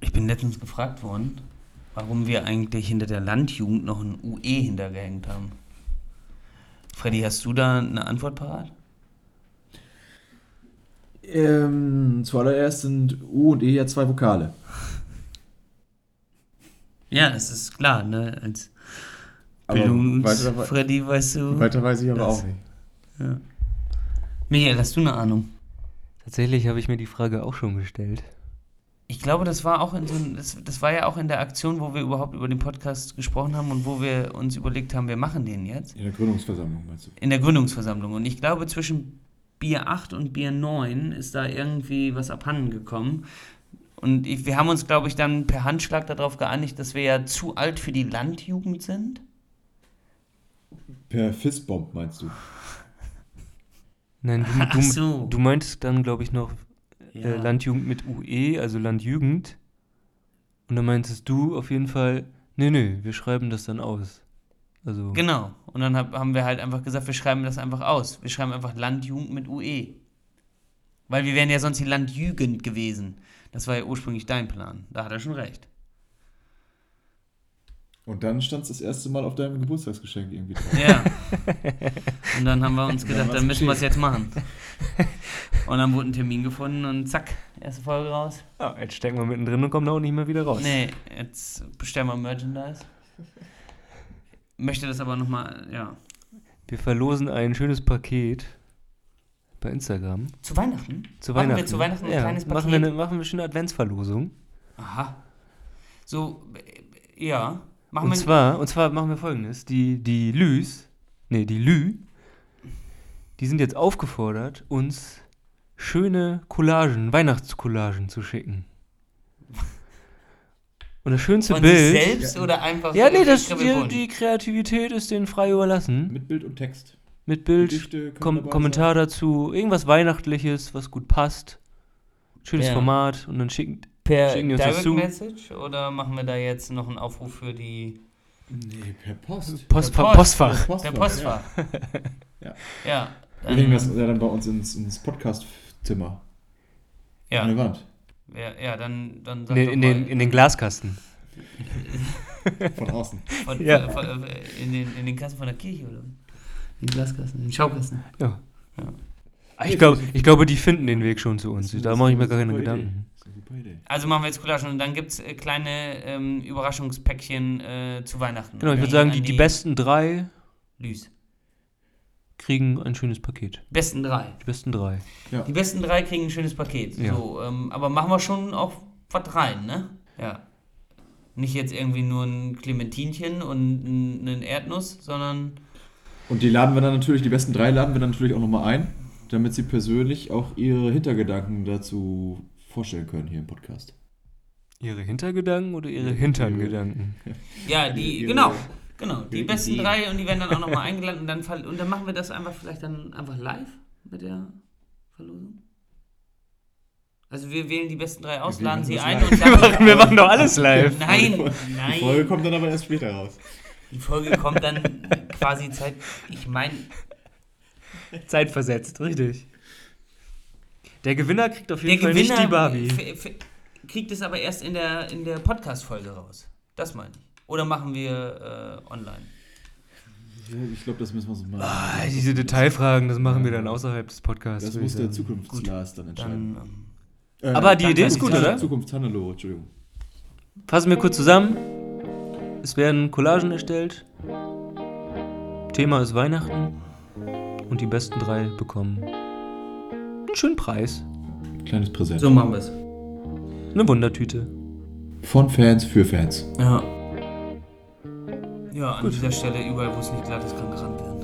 Ich bin letztens gefragt worden, warum wir eigentlich hinter der Landjugend noch ein UE hintergehängt haben. Freddy, hast du da eine Antwort parat? Ähm, zuallererst sind U und E ja zwei Vokale. Ja, das ist klar, ne? Als Aber weiter, Bildungs-Freddy weißt du. weiter weiß ich aber Das- auch nicht. Ja. Michael, hast du eine Ahnung? Tatsächlich habe ich mir die Frage auch schon gestellt. Ich glaube, das war auch in so ein, das, das war ja auch in der Aktion, wo wir überhaupt über den Podcast gesprochen haben und wo wir uns überlegt haben, wir machen den jetzt. In der Gründungsversammlung meinst du? In der Gründungsversammlung. Und ich glaube, zwischen Bier 8 und Bier 9 ist da irgendwie was abhanden gekommen. Und ich, wir haben uns, glaube ich, dann per Handschlag darauf geeinigt, dass wir ja zu alt für die Landjugend sind. Per Fistbomb meinst du? Nein, du, du, so. du meintest dann, glaube ich, noch Ja. äh, Landjugend mit UE, also Landjugend. Und dann meintest du auf jeden Fall, nee, nee, wir schreiben das dann aus. Also, Genau. Und dann hab, haben wir halt einfach gesagt, wir schreiben das einfach aus. Wir schreiben einfach Landjugend mit UE. Weil wir wären ja sonst die Landjugend gewesen. Das war ja ursprünglich dein Plan. Da hat er schon recht. Und dann stand es das erste Mal auf deinem Geburtstagsgeschenk irgendwie drauf. Ja. Und dann haben wir uns Dann gedacht, war's dann müssen wir es jetzt machen. Und dann wurde ein Termin gefunden und zack, erste Folge raus. ja, jetzt stecken wir mittendrin und kommen da auch nicht mehr wieder raus. Nee, jetzt bestellen wir Merchandise. Möchte das aber nochmal, ja. Wir verlosen ein schönes Paket bei Instagram. Zu Weihnachten? Zu Machen wir Weihnachten. zu Weihnachten ein ja, kleines Machen wir, Paket? eine, machen wir schon eine Adventsverlosung. Aha. So, ja. Machen Und zwar, und zwar machen wir folgendes. Die, die Lüs, nee, die Lü, die sind jetzt aufgefordert, uns schöne Collagen, Weihnachtscollagen zu schicken. Und das schönste von sich Bild. selbst oder einfach Ja, nee, das, die, die Kreativität ist denen frei überlassen. Mit Bild und Text. Mit Bild, Kom Kommentar dazu, irgendwas Weihnachtliches, was gut passt. Schönes Ja. Format und dann schicken. Per schicken die uns das Direct zu. Message oder machen wir da jetzt noch einen Aufruf für die Nee, per Post. Post, Per Post. Postfach. per Postfach? Ja. Ja. Wir hängen das ja dann bei uns ins, ins Podcast-Zimmer. ja. An der Wand. Ja, ja, dann, dann sag In, in, mal, den, in den Glaskasten. Von außen. von, Ja. von, äh, in, den, in den Kassen von der Kirche oder? In den Glaskasten, in den Schaukasten. Ja. Ja. Ich, glaub, ich glaube, die finden den Weg schon zu uns. Da mache ich mir gar keine. Gedanken. Also machen wir jetzt Collagen und dann gibt es äh, kleine ähm, Überraschungspäckchen äh, zu Weihnachten. Genau, ich würde sagen, an die, die besten drei Lüs. Kriegen ein schönes Paket. Besten drei. Die besten drei. Die besten drei kriegen ein schönes Paket. Ja. So, ähm, aber machen wir schon auch was rein, ne? Ja. Nicht jetzt irgendwie nur ein Clementinchen und ein- einen Erdnuss, sondern Und die laden wir dann natürlich, die besten drei laden wir dann natürlich auch nochmal ein, damit sie persönlich auch ihre Hintergedanken dazu vorstellen können hier im Podcast. Ihre Hintergedanken oder ihre Hinterngedanken? ja, die, genau, genau, die besten drei und die werden dann auch nochmal eingeladen und dann, und dann machen wir das einfach vielleicht dann einfach live mit der Verlosung. Also wir wählen die besten drei aus, laden sie ein live. und Wir machen, sagen, wir machen doch alles live. nein, Die Folge nein, kommt dann aber erst später raus. die Folge kommt dann quasi Zeit, ich meine, Zeitversetzt, richtig. Der Gewinner kriegt auf Der jeden Fall Gewinner nicht die Barbie. kriegt es aber erst in der, in der Podcast-Folge raus. Das meine ich. Oder machen wir äh, online? Ich glaube, das müssen wir so machen. Ah, diese Detailfragen, das machen wir dann außerhalb des Podcasts. Das muss der sagen. Zukunftslars dann entscheiden. Dann, ähm, Äh, Aber die Idee ist gut, oder? Zukunftshannelore, Entschuldigung. Fassen wir kurz zusammen. Es werden Collagen erstellt. Thema ist Weihnachten. Und die besten drei bekommen einen schönen Preis. Kleines Präsent. so machen wir es. Eine Wundertüte. Von Fans für Fans. Ja. Ja, an dieser Stelle, überall, wo es nicht glatt ist, kann gerannt werden.